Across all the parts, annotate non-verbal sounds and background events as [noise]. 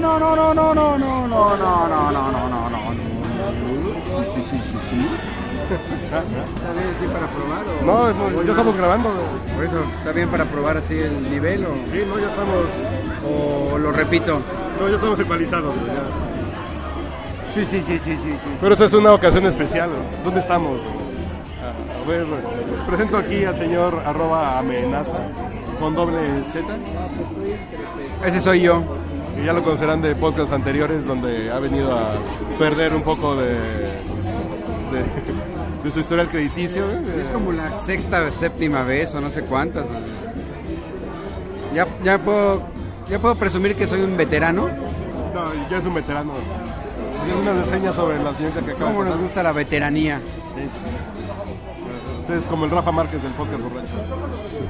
No, no, no, no, no, no, no, no, no, no, no, no, no, no. Sí, sí, sí, sí, sí. ¿Está bien así para probar o...? No, o no, es ya más- estamos grabando. Por eso, ¿está bien para probar así el nivel o, Sí, no, ya estamos. o lo repito? No, ya estamos ecualizados. ya. Sí, sí, sí, sí, sí, sí. Pero esa es una ocasión especial. ¿Dónde estamos? Ah, A ver, presento aquí al señor arroba amenaza con doble Z. Ese soy yo. Que ya lo conocerán de podcasts anteriores donde ha venido a perder un poco de, de, de su historial crediticio. güey. Es como la sexta, séptima vez o no sé cuántas. Ya, ya puedo, ya puedo presumir que soy un veterano. No, ya es un veterano. Tiene una reseña sobre la señorita que acaba ¿Cómo de nos gusta la veteranía? Usted es como el Rafa Márquez del podcast borracho.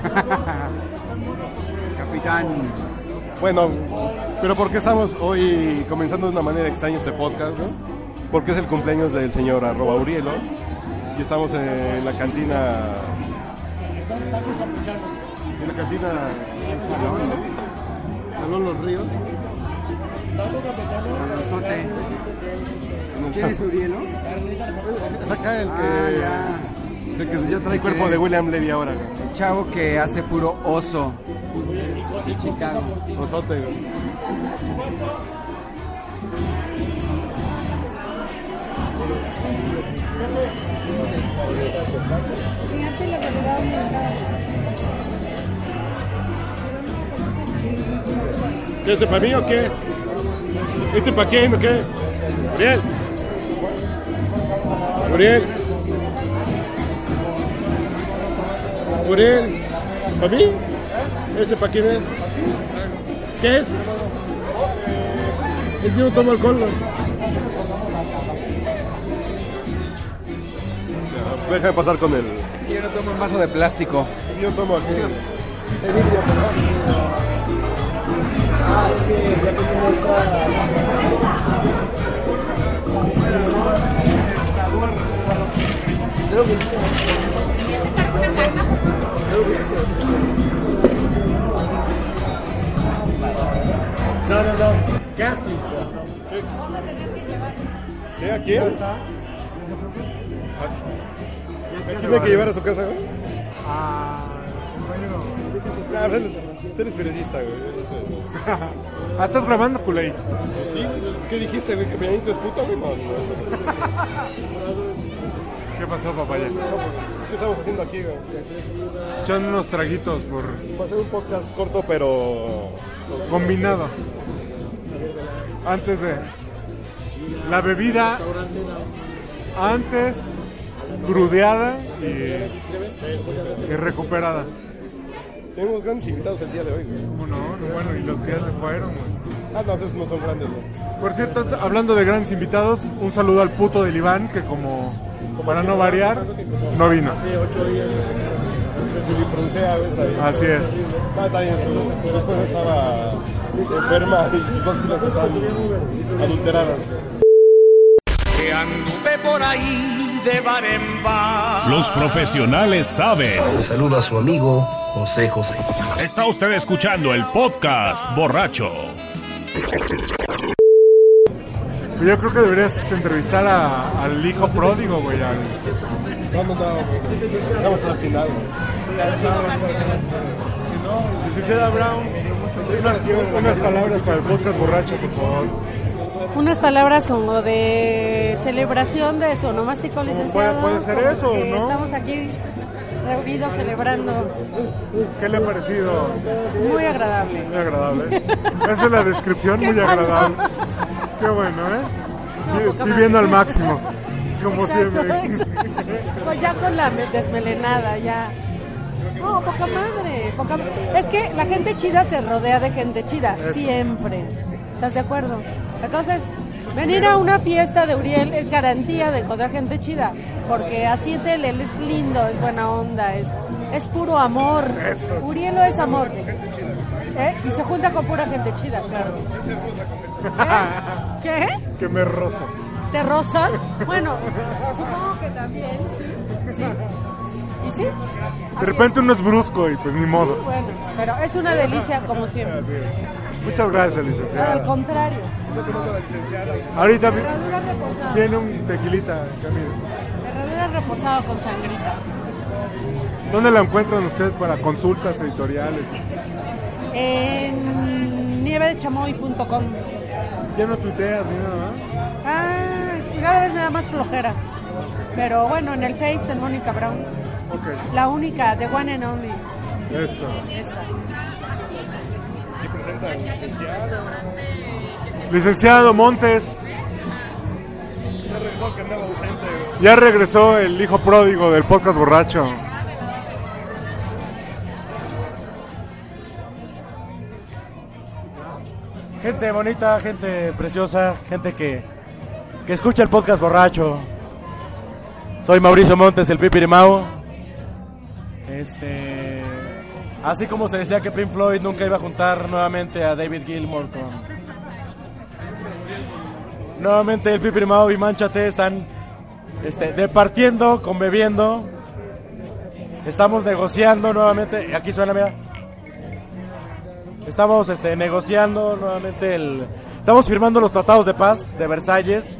[laughs] Capitán. Bueno, pero ¿por qué estamos hoy comenzando de una manera extraña este podcast? ¿no? Porque es el cumpleaños del señor arroba Urielo y estamos en la cantina. En la cantina. Salón Los Ríos. ¿Quién es Urielo? Es acá el que. Ah, el que ya trae cuerpo de William Levy ahora. El chavo que hace puro oso. De Chicago. Osote, la aumentada. ¿Qué es para mí o qué? ¿Este para quién o qué? Uriel. Uriel. Uriel. ¿Para mí? ¿Ese para quién es? ¿Qué es? Es que no tomo alcohol. ¿no? Deja de pasar con el. Yo no tomo un vaso de plástico. Yo tomo aquí. No, ¿A quién hay que llevar a su casa, güey? Ah, él, él es periodista, güey. Ah, estás grabando, culé. ¿Sí? ¿Qué dijiste, güey? ¿Que Peñanito es puta, güey? No, no. ¿Qué pasó, papaya? ¿Qué estamos haciendo aquí, güey? Echando unos traguitos por Va a ser un podcast corto, pero... combinado. Antes de la bebida, antes crudeada y, y recuperada. Tenemos grandes invitados el día de hoy, güey. ¿Cómo no? No, Bueno, y los que ya se fueron, güey. Ah, no, entonces no son grandes, güey. Por cierto, hablando de grandes invitados, un saludo al puto del Iván, que como para no variar, no vino. Güey, está ahí. Así es. Ah, está bien, su, su esposa estaba enferma y sus básculas están adulteradas. que anduve por ahí de bar en bar. Los profesionales saben. Le saluda a su amigo José José. Está usted escuchando el podcast borracho. Yo creo que deberías entrevistar a- al hijo pródigo, güey. al- no, no, estamos al final. Licenciada Brown, unas, unas palabras para el podcast borracho, por favor. Unas palabras como de celebración de su onomástico licenciado. puede ser eso, ¿no? Estamos aquí reunidos celebrando. ¿Qué le ha parecido? Muy agradable. Muy agradable. Esa es la descripción, [laughs] ¿Qué muy agradable. Qué bueno, ¿eh? No, Viviendo al máximo, como Exacto, siempre. Pues ya con la me- desmelenada, ya. No, poca madre, poca Es que la gente chida se rodea de gente chida, siempre. ¿Estás de acuerdo? Entonces, venir a una fiesta de Uriel es garantía de encontrar gente chida, porque así es él, él es lindo, es buena onda, es, es puro amor. Uriel es amor. ¿Eh? Y se junta con pura gente chida, claro. ¿Eh? ¿Qué? Que me roza. ¿Te rozas? Bueno, supongo que también, sí. sí. ¿Y sí? De repente uno es brusco y pues ni modo. Bueno, pero es una delicia como siempre. Muchas gracias, Al licenciada. contrario. Ahorita vi- Herradura reposada. viene un tequilita, Camilo. Herradura reposada con sangrita. ¿Dónde la encuentran ustedes para consultas editoriales? En nievedechamoy.com. Ya no tuiteas ni nada más. Ah, cada vez me da más flojera. Pero bueno, en el Face en Mónica Brown. Ok, La única, the one and only. eso. Esa. Licenciado Montes. Ya regresó el hijo pródigo del podcast borracho. Gente bonita, gente preciosa, gente que, que escucha el podcast borracho. Soy Mauricio Montes, el Pipirimao. Este, así como se decía que Pink Floyd nunca iba a juntar nuevamente a David Gilmour con. Nuevamente el Pipirimao y Manchate están este, departiendo, conbebiendo. Estamos negociando nuevamente. Aquí suena, mira. Estamos este, negociando nuevamente el... Estamos firmando los tratados de paz de Versalles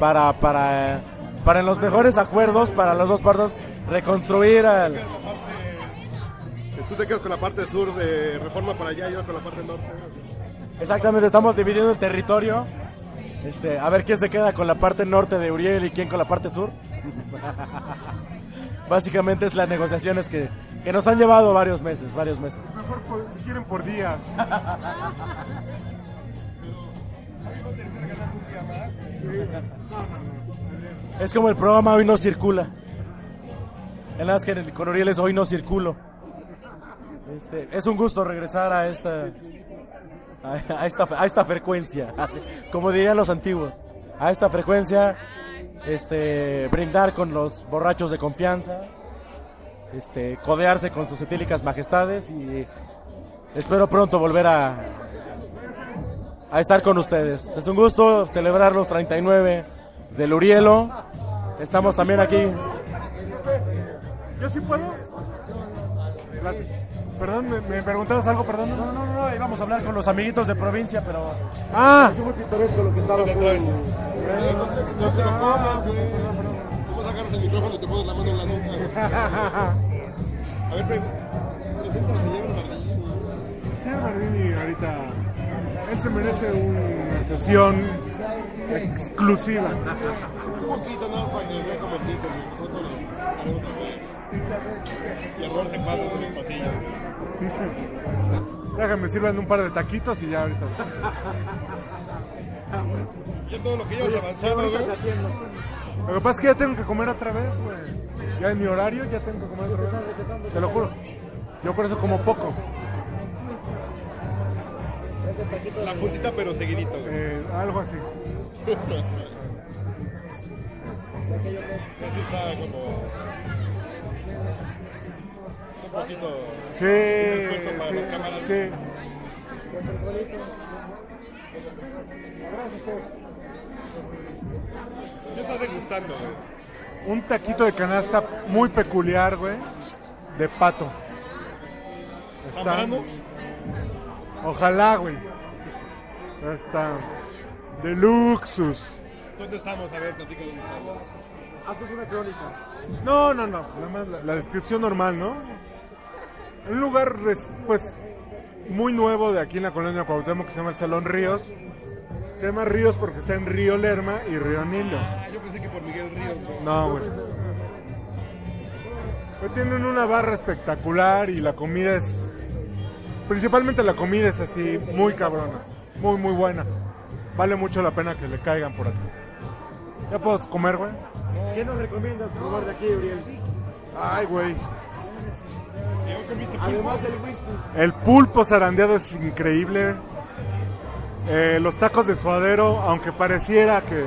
para, para, para en los mejores acuerdos para las dos partes reconstruir al... Tú te quedas con la parte sur de Reforma para allá y yo con la parte norte. Exactamente, estamos dividiendo el territorio. Este, a ver quién se queda con la parte norte de Uriel y quién con la parte sur. [laughs] Básicamente es las negociaciones que, que nos han llevado varios meses, varios meses. Mejor por- si quieren por días. Es como el programa Hoy no circula. En las que con Uriel es Hoy no circulo. Este, es un gusto regresar a esta a, esta a esta frecuencia, [laughs] como dirían los antiguos. A esta frecuencia este brindar con los borrachos de confianza, este codearse con sus etílicas majestades y espero pronto volver a a estar con ustedes. Es un gusto celebrar los 39 del Urielo. Estamos también aquí. ¿Yo sí puedo? Gracias. Perdón, ¿me, me preguntabas algo? Perdón. No, no, no, no, íbamos a hablar con los amiguitos de provincia, pero Ah, es muy pintoresco lo que estaba haciendo. Vamos a agarrar el micrófono y te pones la mano en la nuca. [laughs] A ver, pre- presenta al señor Martín. el señor Bardini ahorita, él se merece una sesión exclusiva. Un poquito, ¿no? Para que vea como el lo ver. Y a robarse cuadros en los pasillos. Déjame sirvan un par de taquitos y ya ahorita. Ya todo lo que llevas avanzado, güey. Lo que pasa es que ya tengo que comer otra vez, güey. Ya en mi horario ya tengo que comer otra vez. Te lo juro. Yo por eso como poco. La puntita, pero seguidito, güey. Eh, algo así. [laughs] Así está como. Un poquito. Sí, para sí, las cámaras. sí. ¿Qué estás degustando, güey? Un taquito de canasta muy peculiar, güey. De pato. Está. Ojalá, güey. Está. De luxus. ¿Dónde estamos? A ver, platica dónde estamos. Haznos una crónica. No, no, no. Nada más la, la descripción normal, ¿no? Un lugar, pues, muy nuevo de aquí en la colonia Cuauhtémoc que se llama el Salón Ríos. Se llama Ríos porque está en Río Lerma y Río Nilo. Ah, yo pensé que por Miguel Ríos, güey. No, güey. Pero tienen una barra espectacular y la comida es. Principalmente la comida es así, muy cabrona. Muy, muy buena. Vale mucho la pena que le caigan por aquí. ¿Ya puedo comer, güey? ¿Qué nos recomiendas probar de aquí, Uriel? Ay, güey. Además del whisky. El pulpo zarandeado es increíble. Eh, los tacos de suadero, aunque pareciera que,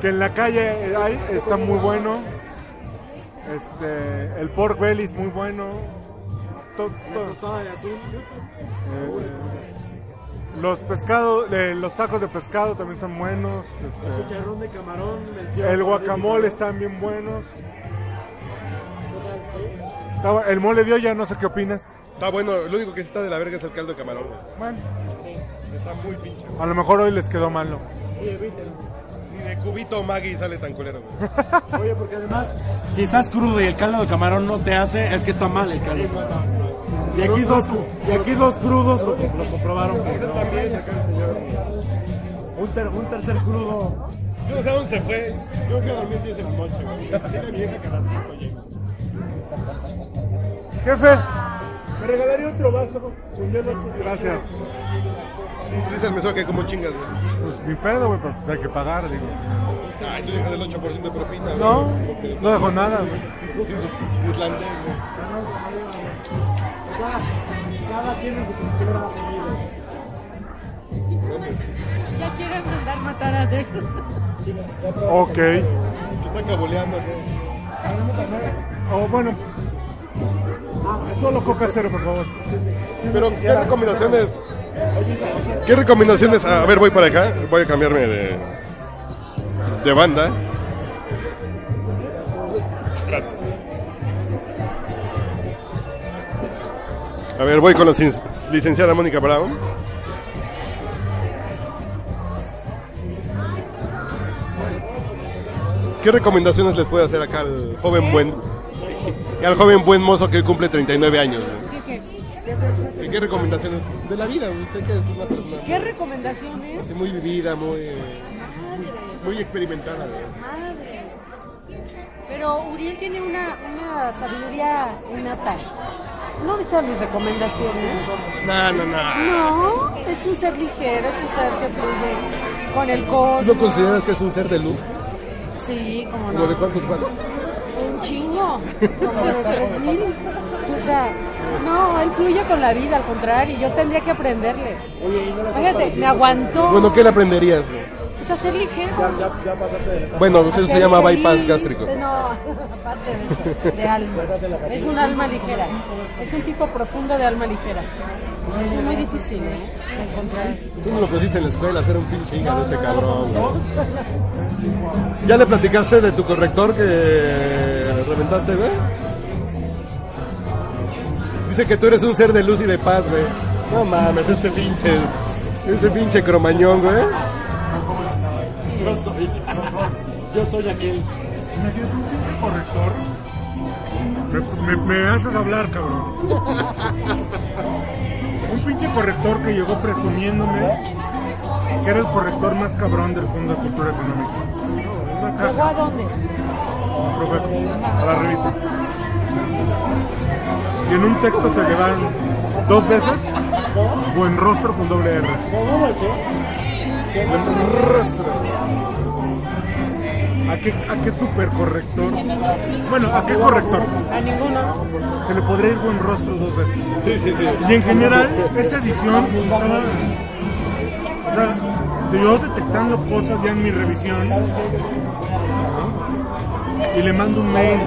que en la calle hay, está muy bueno. Este, el pork belly es muy bueno. To- to- eh, los pescados, eh, los tacos de pescado también están buenos. este, Chicharrón de camarón. el guacamole están bien buenos. Está El mole de olla, no sé qué opinas. Está bueno, lo único que sí está de la verga es el caldo de camarón. Bueno, Está muy pinche. a lo mejor hoy les quedó malo. Sí, evítelo. Ni de cubito Maggie sale tan culero. güey. [laughs] Oye, porque además, si estás crudo y el caldo de camarón no te hace, es que está mal el caldo. Y aquí dos, y aquí dos crudos lo, lo comprobaron. que no. También acá el señor. Un, ter- un tercer crudo. Yo no sé a dónde se fue. Yo fui a dormir 10 en la noche, [laughs] güey. Tiene vieja que a las 5 llego. Jefe, Me regalaría otro vaso gracias. Dice el mesero que como chingas, güey. Pues ni pedo, güey, pero pues hay que pagar, digo. Ay, tú dejas el 8% de propina. güey. No, Porque- no dejo nada, güey. Sí, pues, islandés, güey. Cada, cada tiene su trinchera seguido. Ya quieren mandar matar a Dex. Ok. Que están caboleando, güey. O bueno, solo coca cero, por favor. Pero, ¿qué recomendaciones? ¿Qué recomendaciones? A ver, voy para acá. Voy a cambiarme de, de banda. Gracias. A ver, voy con la licenciada Mónica Brown. ¿Qué recomendaciones les puede hacer acá al joven buen [laughs] al joven buen mozo que hoy cumple 39 años? güey? ¿Qué, qué recomendaciones de la vida? Usted que es una persona ¿Qué recomendaciones? así muy vivida, muy, muy experimentada. güey. Madre. Pero Uriel tiene una, una sabiduría innata. ¿No viste mis recomendaciones? No, no, no. No, es un ser ligero, es un ser que fluye con el cosmos. ¿No consideras que es un ser de luz? Sí, como no. ¿Como de cuántos watts? Chingo, como de 3000. O sea, no, él fluye con la vida, al contrario, yo tendría que aprenderle. Fíjate, me aguantó. Bueno, ¿qué le aprenderías? güey? Pues a ser ligero. Bueno, pues eso a se ser llama feliz. bypass gástrico. No, [laughs] aparte de eso, de [laughs] alma. Es un alma ligera. Es un tipo profundo de alma ligera. Eso es muy difícil, ¿eh? de Encontrar. Tú no lo pusiste en la escuela, hacer un pinche hígado No, este no, cabrón. ¿Ya le platicaste de tu corrector que reventaste, güey? Dice que tú eres un ser de luz y de paz, güey. No mames, este pinche. Este pinche cromañón, güey. Yo soy, yo soy aquel. Imagínate un pinche corrector. Me, me- me haces hablar, cabrón. Un pinche corrector que llegó presumiéndome que era el corrector más cabrón del Fondo de Cultura Económica. ¿Llegó a dónde? Profesor, a la revista. Y en un texto se le dan dos veces buen rostro con doble R. Buen rostro. ¿A qué, a qué super corrector? Bueno, ¿a qué corrector? A ninguno. Se le podría ir buen rostro dos veces. Sí, sí, sí. Y en general, esa edición estaba. O sea, yo detectando cosas ya en mi revisión. Y le mando un mail.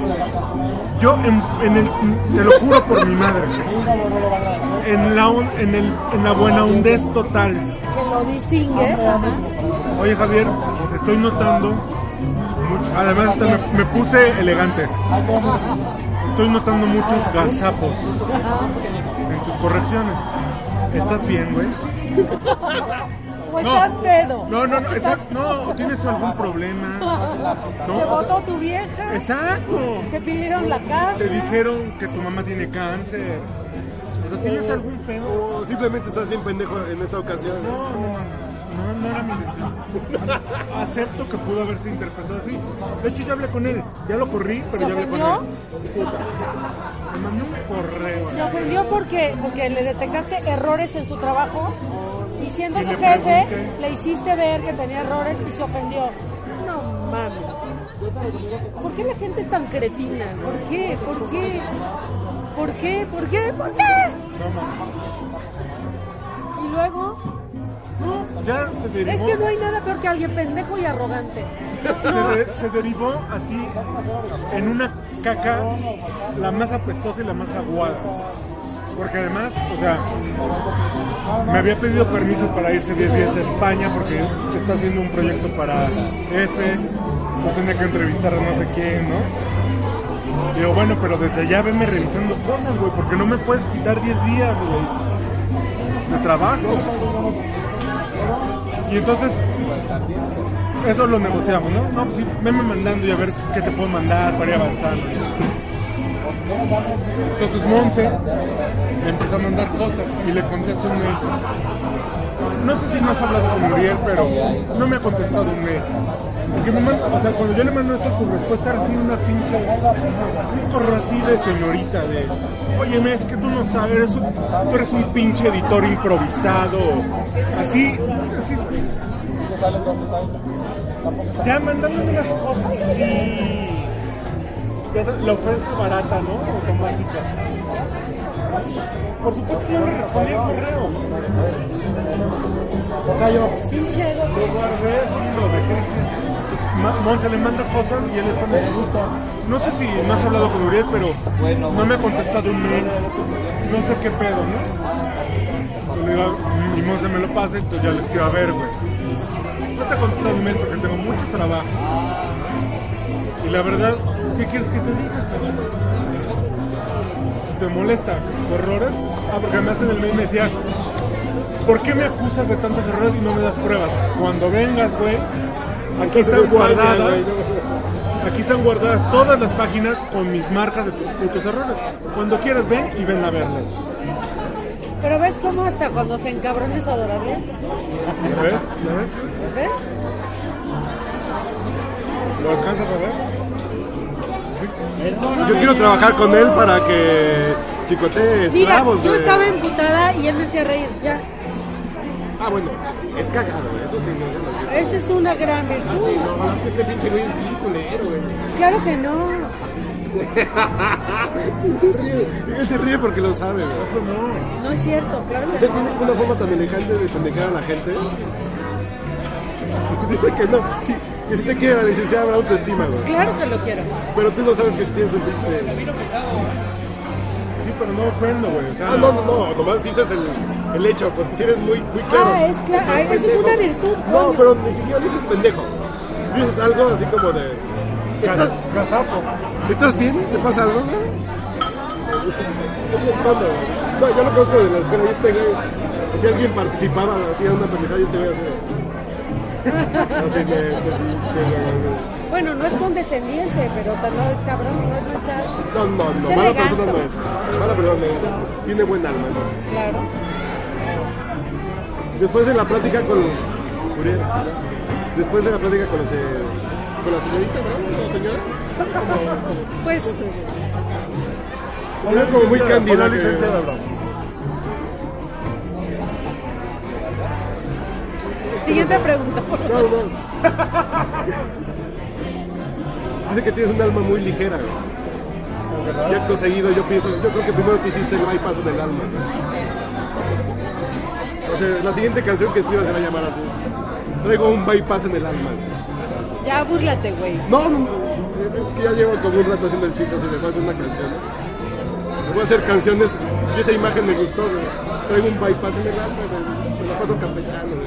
Yo, en, en el, te lo juro por mi madre, en la, en el, en la buena hondez total. Que lo distingue. Oye Javier, estoy notando. mucho- además, hasta me, me puse elegante. Estoy notando muchos gazapos en tus correcciones. ¿Estás bien, güey? [laughs] ¿O estás pedo? No, no, no, estás- no, ¿tienes algún problema? [laughs] ¿Te votó tu vieja? Exacto. ¿Te pidieron la casa? Te dijeron que tu mamá tiene cáncer. ¿Pero tienes algún pedo? O simplemente estás bien pendejo en esta ocasión. No, no, no, no era mi intención. [laughs] Acepto que pudo haberse interpretado así. De hecho, ya hablé con él. Ya lo corrí, pero ¿Se ya hablé con ofendió? él. Me mandó un correo. ¿Se ofendió porque, porque le detectaste errores en su trabajo? Siendo su jefe, le hiciste ver que tenía errores y se ofendió. No mames. ¿Por qué la gente es tan cretina? ¿Por qué? ¿Por qué? ¿Por qué? ¿Por qué? ¿Por qué? Y luego, No, ya se derivó. es que no hay nada peor que alguien pendejo y arrogante. [laughs] se, de- se derivó así en una caca la más apestosa y la más aguada. Porque además, o sea, me había pedido permiso para irse 10 días a España porque está haciendo un proyecto para F, yo tenía que entrevistar a no sé quién, ¿no? Digo, bueno, pero desde allá venme revisando cosas, güey, porque no me puedes quitar 10 días, güey, de trabajo. Y entonces, eso lo negociamos, ¿no? No, pues sí, venme mandando y a ver qué te puedo mandar para ir avanzando. Entonces Monse empezó a mandar cosas y le contesto un mail. No sé si no has hablado con Uriel, pero no me ha contestado un mail. Porque me manda- o sea, cuando yo le mando esto, su respuesta era una pinche, un corro así de señorita, de, oye, es que tú no sabes, eres un- tú eres un pinche editor improvisado. Así, así, ya mandándome las cosas y la ofensa barata, ¿no? Automática. Por supuesto yo le respondí el correo. Pinche ego. Lo guardé lo dejé. Monse le manda cosas y él les pone No sé si no has hablado con Uriel, pero no me ha contestado un mail. No sé qué pedo, ¿no? Y le digo, y Monse me lo pasa, entonces ya les quiero a ver, güey. No te he contestado un mail porque tengo mucho trabajo. Y la verdad, ¿qué quieres que te diga? ¿Te molesta errores? Ah, porque me hacen el mail y me decía, ¿por qué me acusas de tantos errores y no me das pruebas? Cuando vengas, güey, aquí están guardadas. Aquí están guardadas todas las páginas con mis marcas de tus putos errores. Cuando quieras, ven y ven a verlas. Pero ves cómo hasta cuando se encabrona es adorable. ¿Lo ves? ¿Lo ves? ¿Ves? ¿Lo alcanzas a ver? Yo quiero trabajar con él para que chicotee Mira, esclavos, yo güey. estaba emputada y él me hacía reír. Ya. Ah, bueno, es cagado, eso sí, no. Esa es una gran Ah, virtud. sí, no, es que este pinche güey es bien culero, güey. Claro que no. [laughs] Se ríe, él se ríe porque lo sabe, güey. Esto no. No es cierto, claro que Usted no. tiene una forma tan elegante de pendejear a la gente. [laughs] Dice que no, sí, que si te quiere la licenciada habrá autoestima, güey. Claro que lo quiero. Pero tú no sabes que tienes un pinche. Sí, pero no ofendo, güey. O sea, Ah, no, no, no, nomás dices el, el hecho, porque si eres muy, muy claro. Ah, es claro. Estás Eso es una virtud, No, coño. pero ni siquiera dices pendejo. Dices algo así como de. ¿Estás, gazapo. ¿Estás bien? ¿Te pasa algo, güey? Es el tono, güey. No, yo lo conozco de la escuela y este güey. Si alguien participaba, hacía una pendejada y este güey hacía. Bueno, no es condescendiente, pero no es cabrón, no es manchado. No, no, no, mala persona no es. Mala persona no es. Tiene buen alma, ¿no? Claro. Después de la plática con Uriel, después de la plática con, ese, con la señorita, ¿no? ¿Con la señora? Pues, Era como muy cándida. Siguiente pregunta. por No, favor. no. Dice que tienes un alma muy ligera. güey. Y acto seguido yo pienso, yo creo que primero te hiciste el bypass del alma. O sea, la siguiente canción que escriba se va a llamar así. Traigo un bypass en el alma. Ya búrlate, güey. No, no, no, es que ya llevo como un rato haciendo el chiste, así de voy a hacer una canción. Le voy a hacer canciones y esa imagen me gustó, güey. Traigo un bypass en el alma, güey. Me la paso campechano, güey.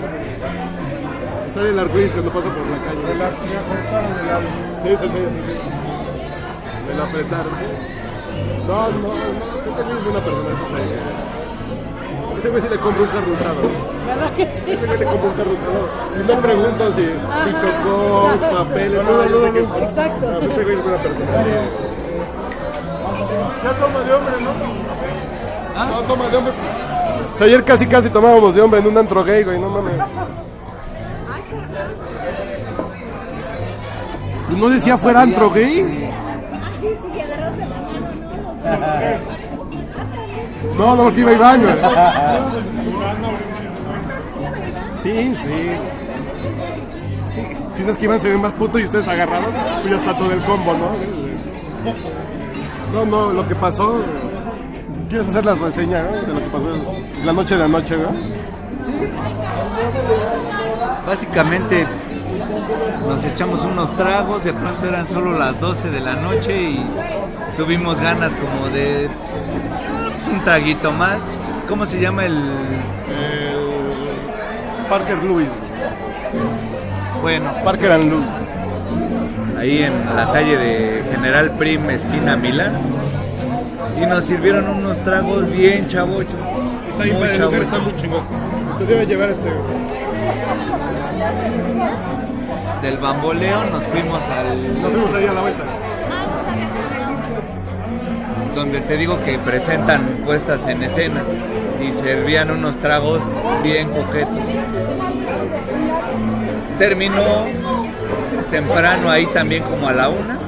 Sale el arcoíris cuando paso por la calle. Me la- me cortaron el alma. Sí, sí, sí, sí. la apretaron, ¿sí? No, no, no. Sí, también es buena persona, eso sí. Ese güey sí le compro un carro usado. ¿Verdad que sí? Ese güey le compro un carro usado. Y no pregunto si, si chocó, papeles, no, sé que Exacto. No, Ese güey es buena persona. Ya toma de hombre, ¿no? No, toma de hombre. O sea, ayer casi casi tomábamos de hombre en un antro gay, güey, no mames. ¿No decía fuera antro gay? No, no, porque iba Iván, güey. Sí, sí. Si no es que Iván se ve más puto y ustedes agarrados, pues ya está todo el combo, ¿no? No, no, lo que pasó. ¿Quieres hacer la reseña ¿no? de lo que pasó la noche de anoche, ¿no? Básicamente nos echamos unos tragos, de pronto eran solo las 12 de la noche y tuvimos ganas como de pues, un traguito más. ¿Cómo se llama el...? Parker Lewis. Bueno, Parker and Lewis. ahí en la calle de General Prim, esquina Milán. Y nos sirvieron unos tragos bien chavochos. Está bien Muy está muy chingón. Debe llevar este. Del bamboleo nos fuimos al... Nos fuimos ahí a la vuelta. donde te digo que presentan puestas en escena y servían unos tragos bien coquetos. Terminó temprano ahí también como a la una.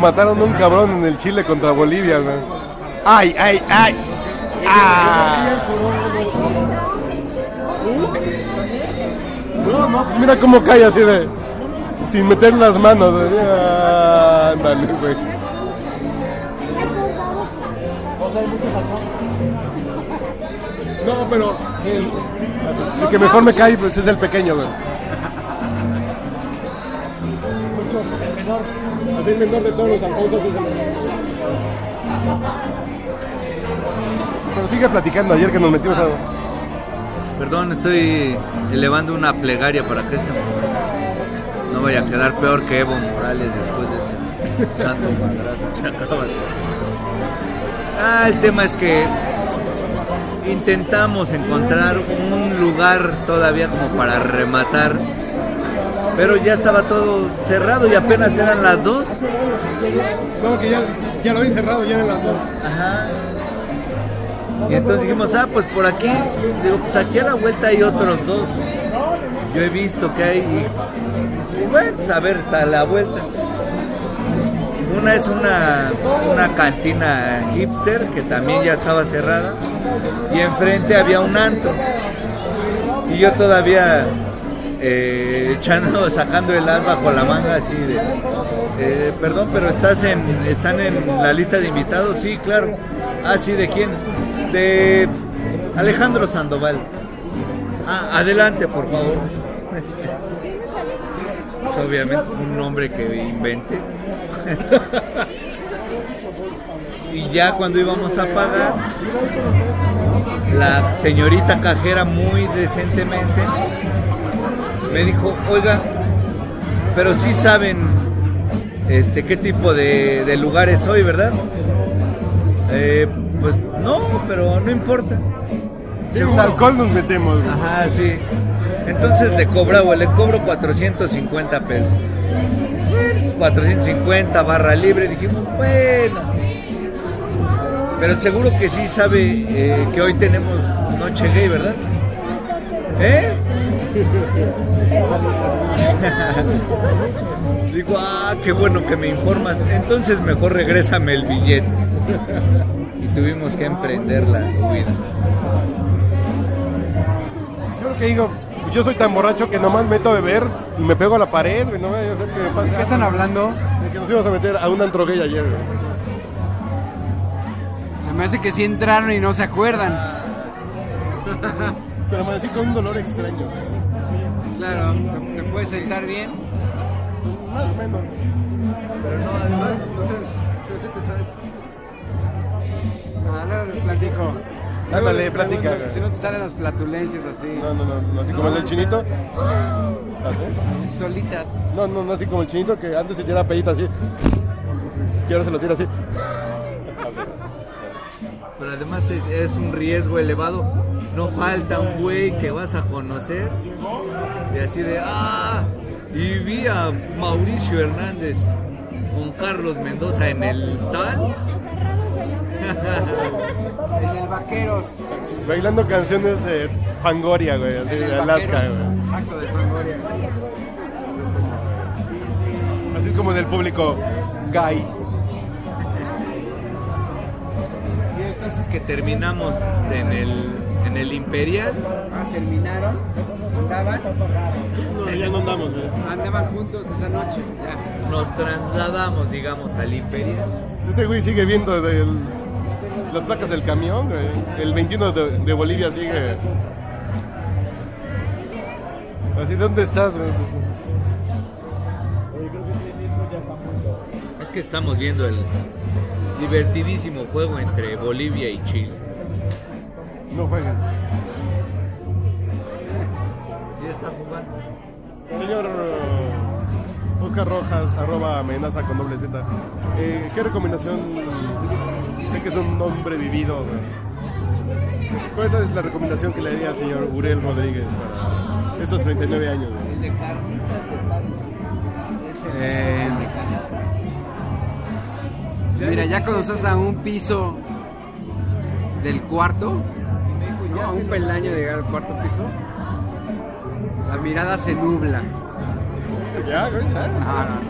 Mataron a un cabrón en el Chile contra Bolivia, güey. ¡Ay, ay, ay! ¡Ah! No, no, mira cómo cae así de. Sin meter las manos. de- ah, Ándale, güey. No, pero. El, el que mejor me cae pues, es el pequeño, güey. Así el menor de todos los Alfonsos es el Pero sigue platicando ayer que nos metimos a. Perdón, estoy elevando una plegaria para que ese no vaya a quedar peor que Evo Morales después de ese santo madrazo Ah, el tema es que intentamos encontrar un lugar todavía como para rematar, pero ya estaba todo cerrado y apenas eran las dos. No, que ya, ya lo habían cerrado, ya eran las dos. Ajá. Y entonces dijimos, ah, pues por aquí, digo, pues aquí a la vuelta hay otros dos. Yo he visto que hay, y, bueno, pues a ver, hasta la vuelta. Una es una, una cantina hipster que también ya estaba cerrada y enfrente había un antro. Y yo todavía eh, echando, [laughs] sacando el as bajo la manga así de, eh, perdón, pero estás en, están en la lista de invitados, sí, claro. Ah, sí, ¿de quién? De Alejandro Sandoval. Ah, adelante, por favor. Pues, [laughs] obviamente un nombre que invente. [laughs] y ya cuando íbamos a pagar, la señorita cajera muy decentemente me dijo, oiga, pero sí saben este qué tipo de, de lugares soy, ¿verdad? Eh, pues no, pero no importa. Sin alcohol nos metemos, güey. Ajá, sí. Entonces le cobraba, le cobro 450 pesos. Bueno, pues, 450 barra libre, dijimos, bueno. Pero seguro que sí sabe eh, que hoy tenemos noche gay, ¿verdad? ¿Eh? [laughs] Digo, ah, qué bueno que me informas. Entonces mejor regrésame el billete. Y tuvimos que emprender la huida. Yo lo que digo, pues yo soy tan borracho que nomás meto a beber y me pego a la pared, güey. No voy a hacer que me pase. ¿Qué están hablando? De que nos íbamos a meter a un antro gay ayer, güey. Se me hace que sí entraron y no se acuerdan. Pero me con un dolor extraño. Claro, ¿te puedes sentar bien? Más o menos. Pero no, además, no sé, Ah, luego les platico. Ándale, güey. Si no te salen las flatulencias así. No, no, no, no, así como el del chinito. ¿Ah, Solitas. No, no, no, así como el chinito que antes se tira pedita así. Y ahora se lo tira así. Pero además es, es un riesgo elevado. No falta un güey que vas a conocer. Y así de, ah, y vi a Mauricio Hernández con Carlos Mendoza en el tal. [laughs] En el Vaqueros. Bailando canciones de Fangoria, güey, así En de el Alaska, Vaqueros. güey. Acto de Fangoria. Así como del público gay. Y el caso es que terminamos en el, en el Imperial. Ah, terminaron, andaban, No, ya no andamos, güey. andaban juntos esa noche. Ya. Nos trasladamos, digamos, al Imperial. Ese güey sigue viendo del- las placas del camión, güey. El 21 de, de Bolivia sigue. Así, ¿dónde estás, güey? Es que estamos viendo el divertidísimo juego entre Bolivia y Chile. No juegan. Sí está jugando. Señor uh, Oscar Rojas, arroba amenaza con doble Z. Eh, ¿Qué recomendación? Sé que es un hombre vivido. güey. ¿Cuál es la recomendación que le haría al señor Uriel Rodríguez para estos 39 años? güey? Eh, mira, ya cuando estás a un piso del cuarto, ¿no? a un peldaño de llegar al cuarto piso, la mirada se nubla. Ya, güey, ya. No, no,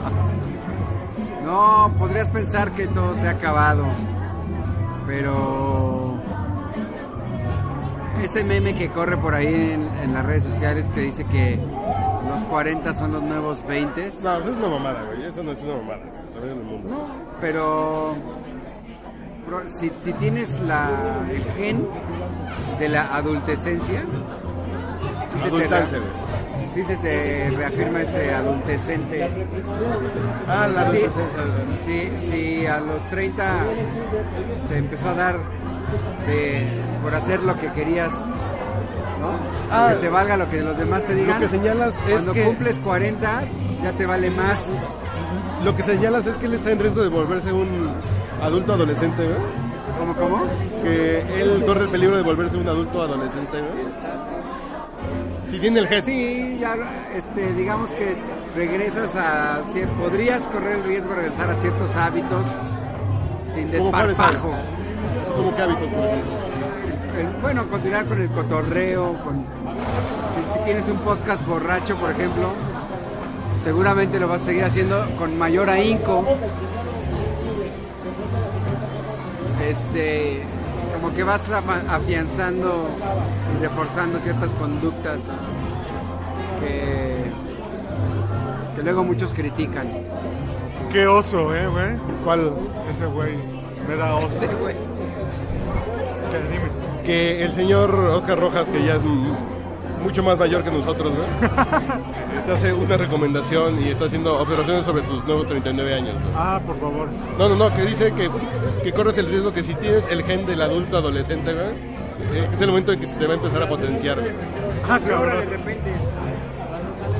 no. No, podrías pensar que todo se ha acabado, pero ese meme que corre por ahí en, en las redes sociales que dice que los 40 son los nuevos 20, No, eso es una mamada, güey. Eso no es una mamada. También en el mundo. pero, pero si, si tienes la, el gen de la adultescencia, sí se, te, güey. Sí se te reafirma ese adultecente. Ah, la Sí, sí, sí, a los 30 te empezó a dar de, por hacer lo que querías, ¿no? Ah, que te valga lo que los demás te digan. que señalas es Cuando que- cumples 40 ya te vale más. Lo que señalas es que él está en riesgo de volverse un adulto adolescente, güey. ¿Cómo, cómo? Que él corre el peligro de volverse un adulto adolescente. Si tiene el head. Sí, ya este, digamos que regresas a... Podrías correr el riesgo de regresar a ciertos hábitos sin ¿Cómo desparpajo. Como que hábitos, por ejemplo. El- bueno, continuar con el cotorreo, con, si, si tienes un podcast borracho, por ejemplo, seguramente lo vas a seguir haciendo con mayor ahínco. Este, como que vas afianzando y reforzando ciertas conductas que, que luego muchos critican. Qué oso, eh, güey. ¿Cuál? Ese güey me da oso. Sí, güey. Que dime. Que el señor Oscar Rojas, que ya es mucho más mayor que nosotros, güey, [laughs] te hace una recomendación y está haciendo observaciones sobre tus nuevos 39 años. Ah, por favor. No, no, no, que dice que, que corres el riesgo que si tienes el gen del adulto adolescente, güey, eh, es el momento en que se te va a empezar a potenciar. Ah, Pero ahora de repente,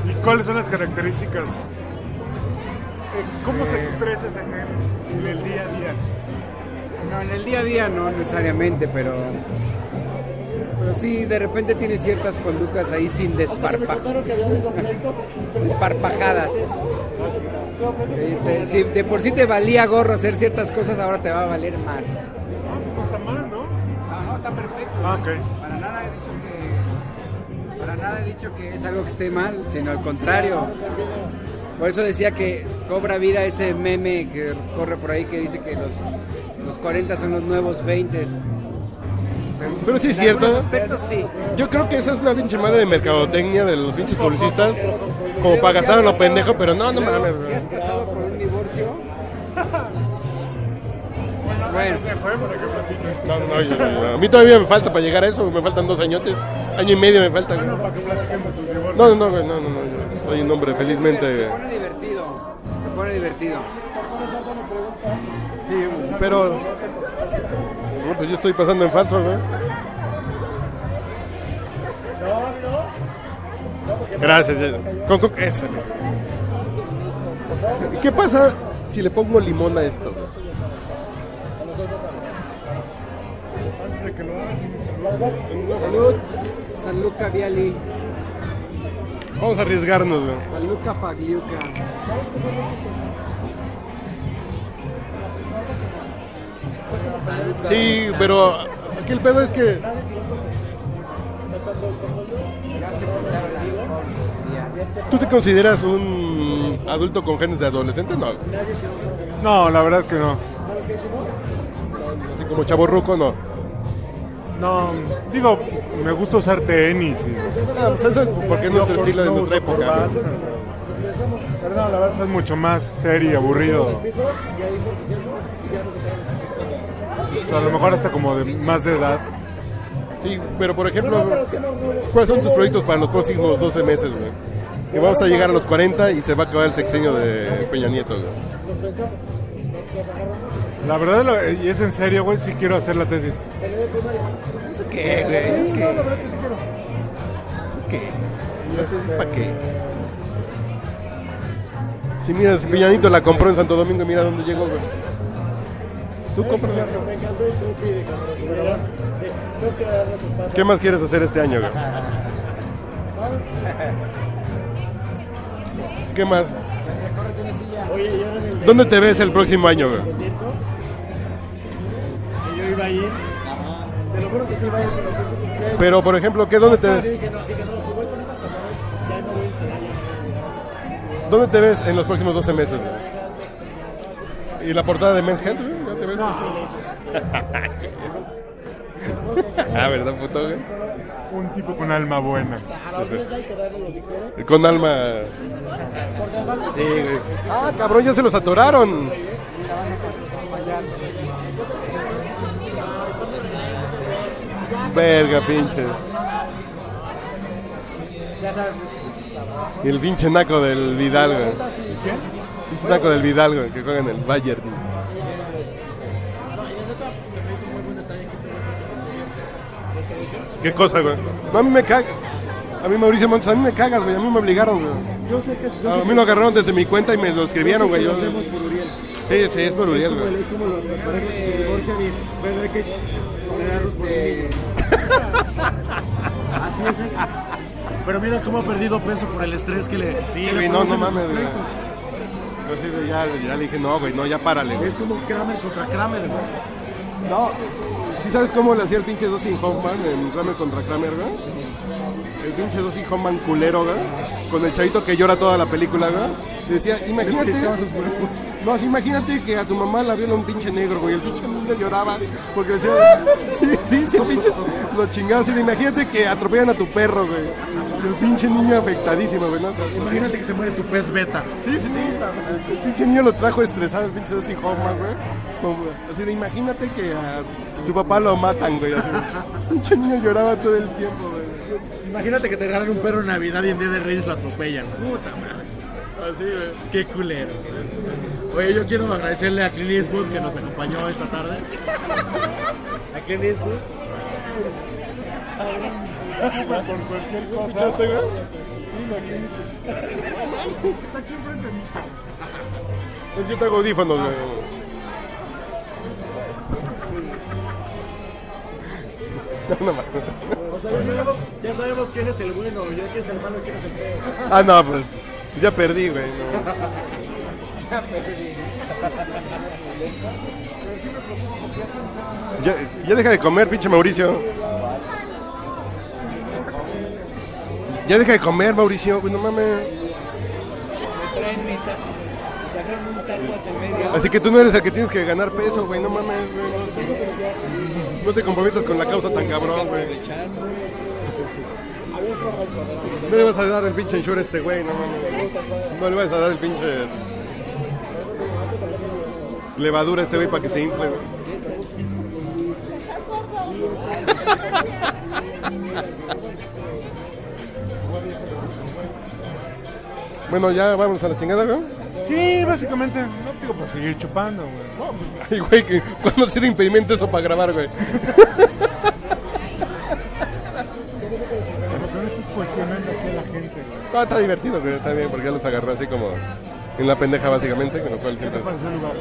¿Y cuáles son las características? Eh, ¿Cómo se expresa ese gen en el día a día? No, en el día a día no necesariamente, pero. Pero sí, de repente tiene ciertas conductas ahí sin desparpajo. Desparpajadas. Si de por sí te valía gorro hacer ciertas cosas, ahora te va a valer más. No está mal, ¿no? No, no, está perfecto. Ah, ok. Para nada he dicho que. Para nada he dicho que es algo que esté mal, sino al contrario. Por eso decía que cobra vida ese meme que corre por ahí que dice que los, los 40 son los nuevos 20. Pero sí es cierto. aspectos sí. Yo creo que esa es una pinche madre de mercadotecnia de los pinches publicistas, como para gastar a lo pendejo, pero no, no Luego, mames. Si has pasado por un divorcio. Bueno, No, no, yo- yo- a mí todavía me falta para llegar a eso, me faltan dos añotes, año y medio me falta. güey. Para que platiquemos sus divorcios. No, no, no, no, no, no, yo soy un hombre se felizmente. pone divertido. Se pone divertido. Sí, pero. No, pues yo estoy pasando en falso, güey. Gracias, ya. Con, con- eso. ¿Qué pasa si le pongo limón a esto? Salud. San Luca Viali. Vamos a arriesgarnos, güey. San Luca Pagliuca. Sí, pero aquí el pedo es que tú te consideras un adulto con genes de adolescente, no. No, la verdad que no. Así como chavo ruco, no. No, digo, me gusta usar tenis. Y, Ah, pues eso es porque es nuestro estilo de no nuestra época. no, la verdad es mucho más serio y aburrido. O sea, a lo mejor hasta como de más de edad. Sí, pero por ejemplo, ¿cuáles son tus proyectos para los próximos 12 meses, güey? Que vamos a llegar a los 40 y se va a acabar el sexenio de Peña Nieto, güey. La verdad, y es en serio, güey, sí quiero hacer la tesis. ¿Qué, güey? ¿Qué? ¿Qué? ¿Para qué? Si mira, si Peña Nieto la compró en Santo Domingo, mira dónde llegó, güey. Tú compras. ¿Qué más quieres hacer este año, güey? [laughs] ¿Qué más? ¿Dónde te ves el próximo año, güey? Yo iba a ir. Te lo juro que sí iba a ir, pero por ejemplo, ¿qué, dónde te ves? ¿Dónde te ves en los próximos 12 meses? ¿Y la portada de Men's Health? Ah, ¿verdad, puto, güey? Un tipo con alma buena. Con alma. Sí, güey. Ah, cabrón, ya se los atoraron. Verga, pinches. Y el pinche naco del Vidal, güey. Pinche naco del Vidal, güey, que juega en el Bayern. ¿Qué cosa, güey? No, a mí me caga. A mí, Mauricio Montes, a mí me cagas, güey. A mí me obligaron, güey. Yo sé que, yo A mí que- lo agarraron desde mi cuenta y me lo escribieron, yo sé güey. que Yo... Lo hacemos por Uriel. Sí, sí, es por Uriel, es como, güey. es como los, las parejas que se divorcian y, bueno, hay que tolerarlos por mí. [laughs] Así es esto. Pero mira cómo ha perdido peso por el estrés que le. Sí, que le güey, no, no mames, güey. Yo ya, ya le dije, no, güey, no, ya párale, güey. Es como Kramer contra Kramer, güey. No, ¿sí sabes cómo le hacía el pinche Dustin Hoffman en Kramer contra Kramer, güey? El pinche Dustin Hoffman culero, güey. Con el chavito que llora toda la película, güey. Decía, imagínate. No, así, imagínate que a tu mamá la viola un pinche negro, güey. El pinche niño lloraba porque decía, [laughs] sí, sí, sí, el pinche lo chingaba. Así, imagínate que atropellan a tu perro, güey. El pinche niño afectadísimo, güey. ¿no? O sea, Imagínate que se muere tu pez beta. Sí, sí, sí. El pinche niño lo trajo estresado, el pinche Dustin Hoffman, güey. Como, Así de, imagínate que a tu papá lo matan, güey. así. El [laughs] pinche niño lloraba todo el tiempo, güey. Imagínate que te regalan un perro en Navidad y en Día de Reyes lo atropellan. Puta madre. Así, güey. Qué culero. Oye, yo quiero agradecerle a Clint Eastwood que nos acompañó esta tarde. A Clint Eastwood. ¿Escuchaste, güey? Es que traigo audífonos, güey. No. O sea, ya sabemos, ya sabemos quién es el bueno, ya quién es el malo y quién es el feo. Ah, no, pues ya perdí, güey. no. Ya, ya deja de comer, pinche Mauricio. Ya deja de comer, Mauricio, güey, no mames. Así que tú no eres el que tienes que ganar peso, güey, no mames, güey. No te comprometas con la causa tan cabrón, güey. No le vas a dar el pinche ensure a este güey, no mames. No le vas a dar el pinche levadura a este güey para que se infle. Bueno, ya vamos a la chingada, güey. Sí, básicamente, no digo por seguir chupando, güey. Ay, güey, que- ¿cuándo ha sido impedimento eso para grabar, güey? Pero no estás cuestionando aquí a la gente, güey. Está divertido, güey, está bien, porque ya los agarró así como en la pendeja, básicamente, con lo cual siempre... pareció el lugar?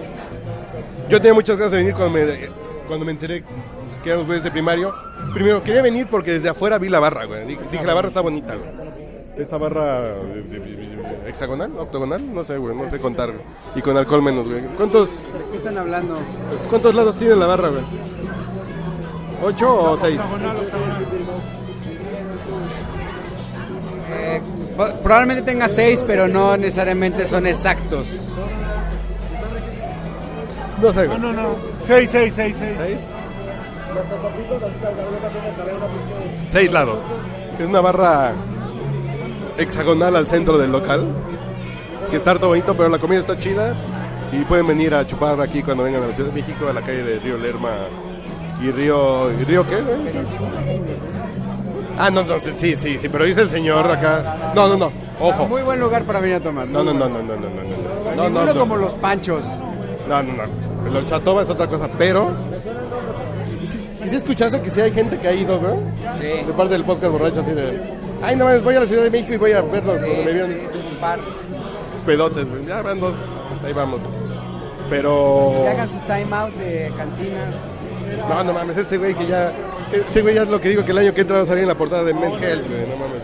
Yo tenía muchas ganas de venir cuando me, cuando me enteré que éramos güeyes de primario. Primero, quería venir porque desde afuera vi la barra, güey. Dije, dije, la barra está bonita, güey. Esta barra eh, eh, hexagonal, octogonal, no sé, güey, no sé contar. güey. Y con alcohol menos, güey. ¿Cuántos, ¿Qué están hablando? ¿Cuántos lados tiene la barra, güey? ¿Ocho o seis? Eh, probablemente tenga seis, pero no necesariamente son exactos. No sé, güey. No, no, no. Seis, seis, seis, seis. ¿Seis? Seis lados. Es una barra hexagonal al centro del local. Que está harto bonito, pero la comida está chida. Y pueden venir a chupar aquí cuando vengan a la Ciudad de México, a la calle de Río Lerma y Río. ¿Y Río qué? güey? Ah, no, no, sí, sí, sí, pero dice el señor acá. No, no, no, ojo. Muy buen lugar para venir a tomar. No, no, no, no, no, no, no, no. No, como los panchos. No, no, no. El horchatoba es otra cosa, pero. Si escuchaste que sí hay gente que ha ido, ¿no? Sí. De parte del podcast borracho, así de. Ay, no mames, voy a la Ciudad de México y voy a verlos cuando me vieron pedotes, güey. Ya van dos. Ahí vamos. Pero. Que hagan su time out de cantinas. No, no mames, este güey que ya. Este güey ya es lo que digo que el año que entra va a salir en la portada de Men's Health, güey. No mames.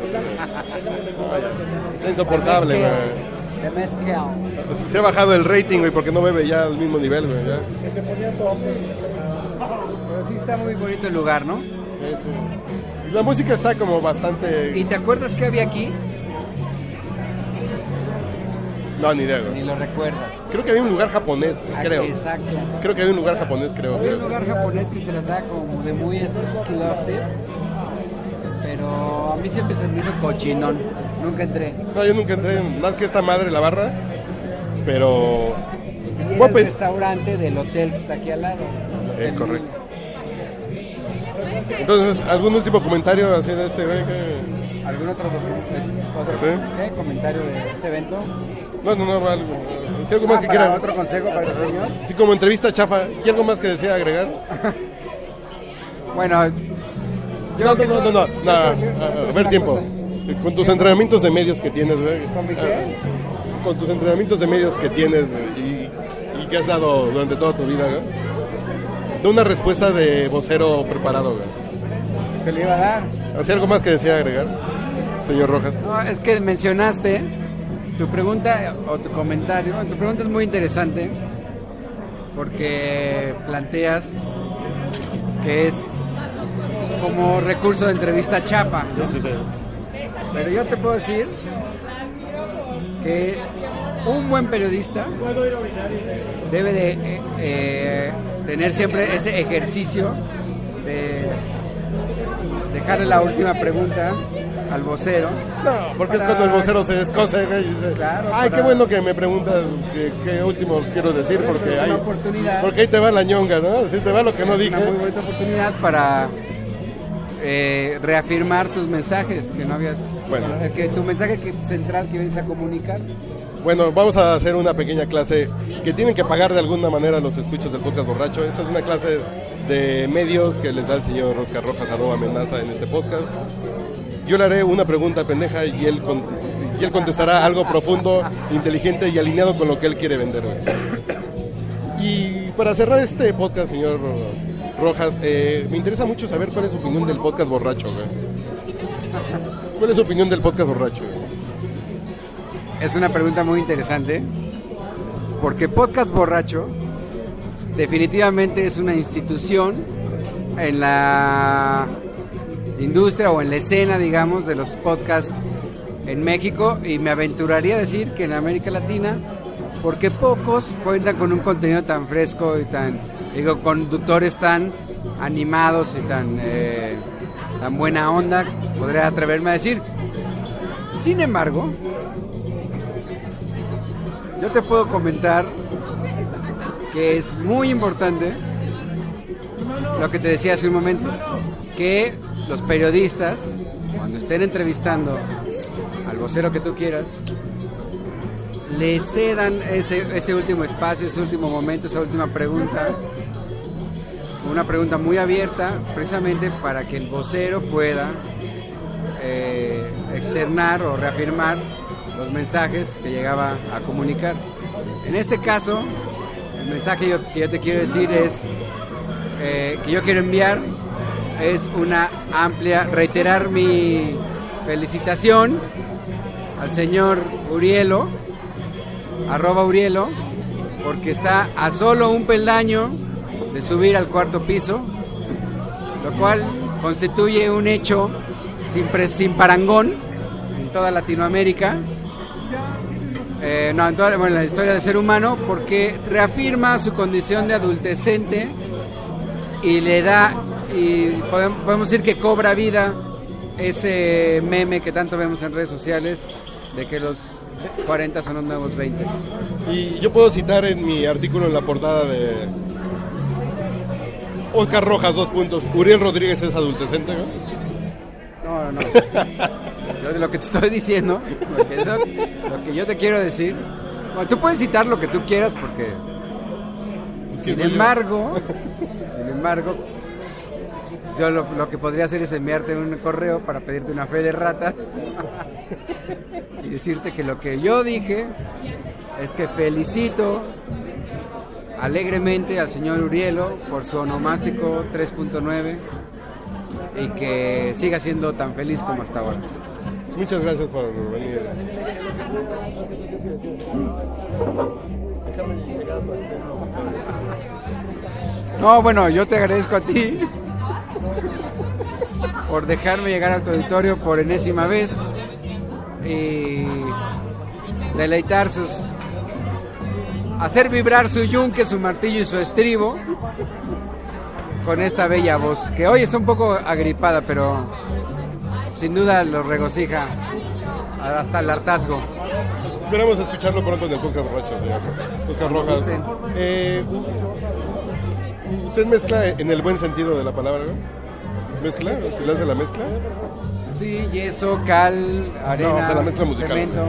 Está insoportable, güey. De mezcal. Se ha bajado el rating, güey, porque no bebe ya al mismo nivel, güey. Está muy bonito el lugar, ¿no? Y la música está como bastante. ¿Y te acuerdas que había aquí? No, ni idea, Ni lo recuerdas. Creo que había un lugar japonés, Ah, creo. Exacto. Creo que había un lugar japonés, creo. Había un lugar japonés que se las da como de muy exclusive. Pero a mí siempre se me hizo cochinón. Nunca entré. No, yo nunca entré en más que esta madre la barra. Pero. Y era el restaurante del hotel que está aquí al lado. Es correcto. Entonces, ¿algún último comentario así de este güey? que- ¿Algún otro, otro Sí. comentario de este evento? No, no, no, algo. Si algo más Ah, que para quiera. ¿Otro consejo para el señor? Sí, como entrevista chafa. ¿Y algo más que desea agregar? [laughs] Bueno, yo No, no, que no, no, no, no, a ver tiempo. cosa. Con tus entrenamientos de medios que tienes, güey. ¿Con mi qué? Ah, Con tus entrenamientos de medios que tienes y, y que has dado durante toda tu vida, güey. Da una respuesta de vocero preparado, güey. Te lo iba a dar. ¿Hacía algo más que desea agregar, señor Rojas? No, es que mencionaste tu pregunta o tu comentario. Tu pregunta es muy interesante porque planteas que es como recurso de entrevista chapa. ¿no? Pero yo te puedo decir que un buen periodista debe de eh, eh, tener siempre ese ejercicio de dejarle la última pregunta al vocero. No, porque es cuando el vocero se descose, y dice, Claro, ay, para- qué bueno que me preguntas qué, qué último quiero decir, Por porque es una ahí, oportunidad. porque ahí te va la ñonga, ¿no? Así te va lo que no Es dije. una muy buena oportunidad para eh, reafirmar tus mensajes que no habías Bueno. que tu mensaje central que vienes a comunicar Bueno, vamos a hacer una pequeña clase que tienen que pagar de alguna manera los escuchos del podcast borracho. Esta es una clase de medios que les da el señor Oscar Rojas, arroba amenaza en este podcast. Yo le haré una pregunta pendeja y él, con- y él contestará algo profundo, inteligente y alineado con lo que él quiere vender. Y para cerrar este podcast, señor Rojas, eh, me interesa mucho saber cuál es su opinión del podcast borracho. güey. ¿Cuál es su opinión del podcast borracho? es una pregunta muy interesante porque podcast borracho definitivamente es una institución en la industria o en la escena digamos de los podcasts en México y me aventuraría a decir que en América Latina porque pocos cuentan con un contenido tan fresco y tan digo conductores tan animados y tan eh, tan buena onda podría atreverme a decir. Sin embargo yo te puedo comentar que es muy importante lo que te decía hace un momento, que los periodistas, cuando estén entrevistando al vocero que tú quieras, le cedan ese, ese último espacio, ese último momento, esa última pregunta, una pregunta muy abierta, precisamente para que el vocero pueda eh, externar o reafirmar los mensajes que llegaba a comunicar. En este caso, el mensaje que yo te quiero decir es, eh, que yo quiero enviar, es una amplia, reiterar mi felicitación al señor Urielo, arroba Urielo, porque está a solo un peldaño de subir al cuarto piso, lo cual constituye un hecho sin, parangón en toda Latinoamérica. Eh, no, en toda bueno, en la historia del ser humano, porque reafirma su condición de adultecente y le da y podemos, podemos decir que cobra vida ese meme que tanto vemos en redes sociales de que los 40 son los nuevos 20. Y yo puedo citar en mi artículo en la portada de Oscar Rojas, dos puntos. Uriel Rodríguez es adultecente. No, no. Yo de lo que te estoy diciendo, lo que, eso- lo que yo te quiero decir, bueno, tú puedes citar lo que tú quieras porque, que sin yo. embargo, sin embargo, yo lo, lo que podría hacer es enviarte un correo para pedirte una fe de ratas [laughs] y decirte que lo que yo dije es que felicito alegremente al señor Urielo por su onomástico 3.9 y que siga siendo tan feliz como hasta ahora. Muchas gracias por venir. No, bueno, yo te agradezco a ti por dejarme llegar a tu auditorio por enésima vez y deleitar sus... hacer vibrar su yunque, su martillo y su estribo con esta bella voz, que hoy está un poco agripada, pero sin duda lo regocija hasta el hartazgo. Esperamos escucharlo pronto en el podcast borracho, señor Oscar Rojas. Eh, ¿Usted mezcla en el buen sentido de la palabra? ¿Mezcla? ¿Se le hace la mezcla? Sí, yeso, cal, arena, No, la mezcla musical. cemento.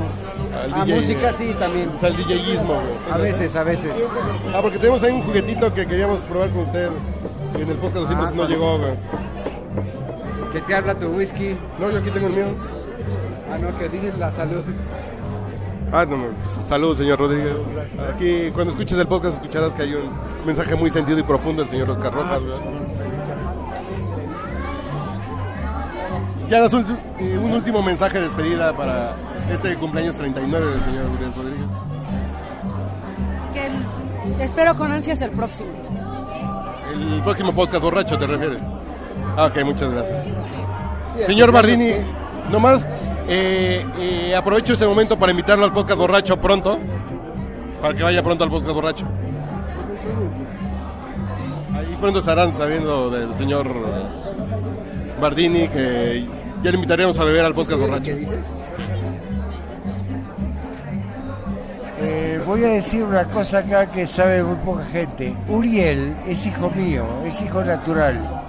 Al Ah, DJ, música sí, también. El DJismo, güey. A veces, a veces. Ah, porque tenemos ahí un juguetito que queríamos probar con usted. Y en el podcast 200 Ah, no llegó, güey. Que te habla tu whisky. No, yo aquí tengo el mío. Ah, no, que dices la salud. Ah, no, no. Salud, señor Rodríguez. Aquí, cuando escuches el podcast, escucharás que hay un mensaje muy sentido y profundo del señor Oscar Rojas, güey. Ya das un, un último mensaje de despedida para este cumpleaños 39 del señor Uriel Rodríguez. Que el- espero con ansias el próximo. El próximo podcast borracho, ¿te refieres? Ah, ok, muchas gracias. Sí, Señor Bardini, estamos, nomás eh, eh, aprovecho este momento para invitarlo al podcast borracho pronto, para que vaya pronto al podcast borracho. Ahí pronto estarán sabiendo del señor Bardini que ya le invitaremos a beber al podcast ¿Qué borracho. dices? Voy a decir una cosa acá que sabe muy poca gente. Uriel es hijo mío, es hijo natural.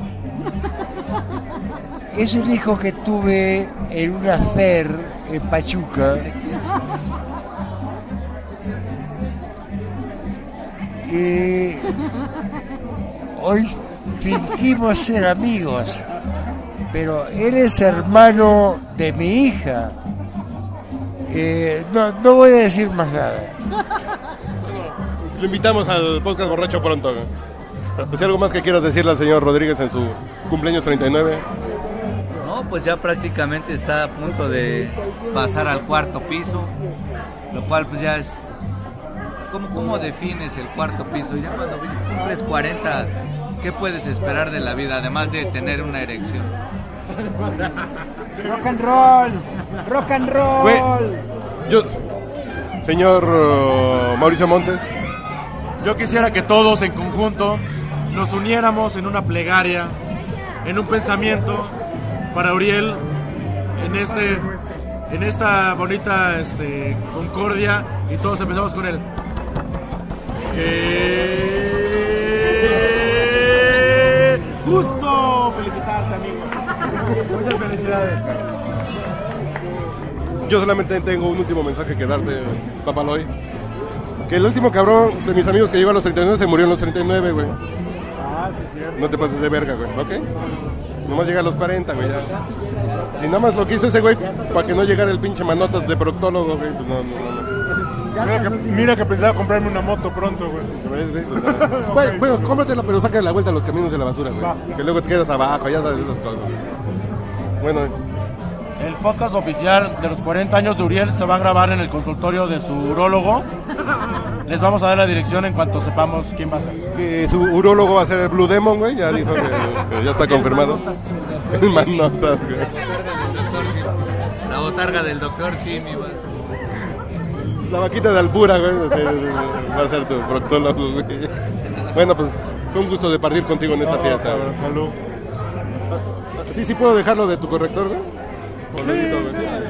Es un hijo que tuve en una fer en Pachuca. Y hoy fingimos ser amigos, pero él es hermano de mi hija. Eh, no, no voy a decir más nada. Lo invitamos al podcast borracho pronto. Pues, ¿Algo más que quieras decirle al señor Rodríguez en su cumpleaños 39? No, pues ya prácticamente está a punto de pasar al cuarto piso, lo cual pues ya es... ¿Cómo, cómo defines el cuarto piso? Ya cuando cumples 40, ¿qué puedes esperar de la vida además de tener una erección? Rock and roll, rock and roll. Güey, yo, señor uh, Mauricio Montes, Yo quisiera que todos en conjunto nos uniéramos en una plegaria, en un pensamiento para Uriel, en este, en esta bonita este, concordia y todos empezamos con él. ¡Qué gusto felicitarte, amigo! Muchas felicidades. Yo solamente tengo un último mensaje que darte, Papaloy. Que el último cabrón de mis amigos que llegó a los 39 se murió en los 39, güey. Ah, sí, cierto. No te pases de verga, güey, ¿ok? Nomás llega a los 40, güey, ya. Si nada más lo quiso ese güey, para que no llegara el pinche manotas de proctólogo, güey, pues no, no, no. no. Mira que, mira que pensaba comprarme una moto pronto, [laughs] güey. Bueno, cómpratela, pero saca la vuelta a los caminos de la basura, güey. Que luego te quedas abajo, ya sabes esas cosas. Bueno, podcast oficial de los 40 años de Uriel se va a grabar en el consultorio de su urólogo. Les vamos a dar la dirección en cuanto sepamos quién va a ser. que su urólogo va a ser el Blue Demon, güey, ya dijo que, que ya está [laughs] confirmado. El [laughs] manotas, güey. La botarga del doctor Simi, güey. La vaquita de Albura, güey, va a ser, va a ser tu proctólogo, güey. Bueno, pues fue un gusto de partir contigo en esta fiesta. cabrón, güey. salud. Sí, sí puedo dejarlo de tu corrector, güey. O necesito, güey, sí.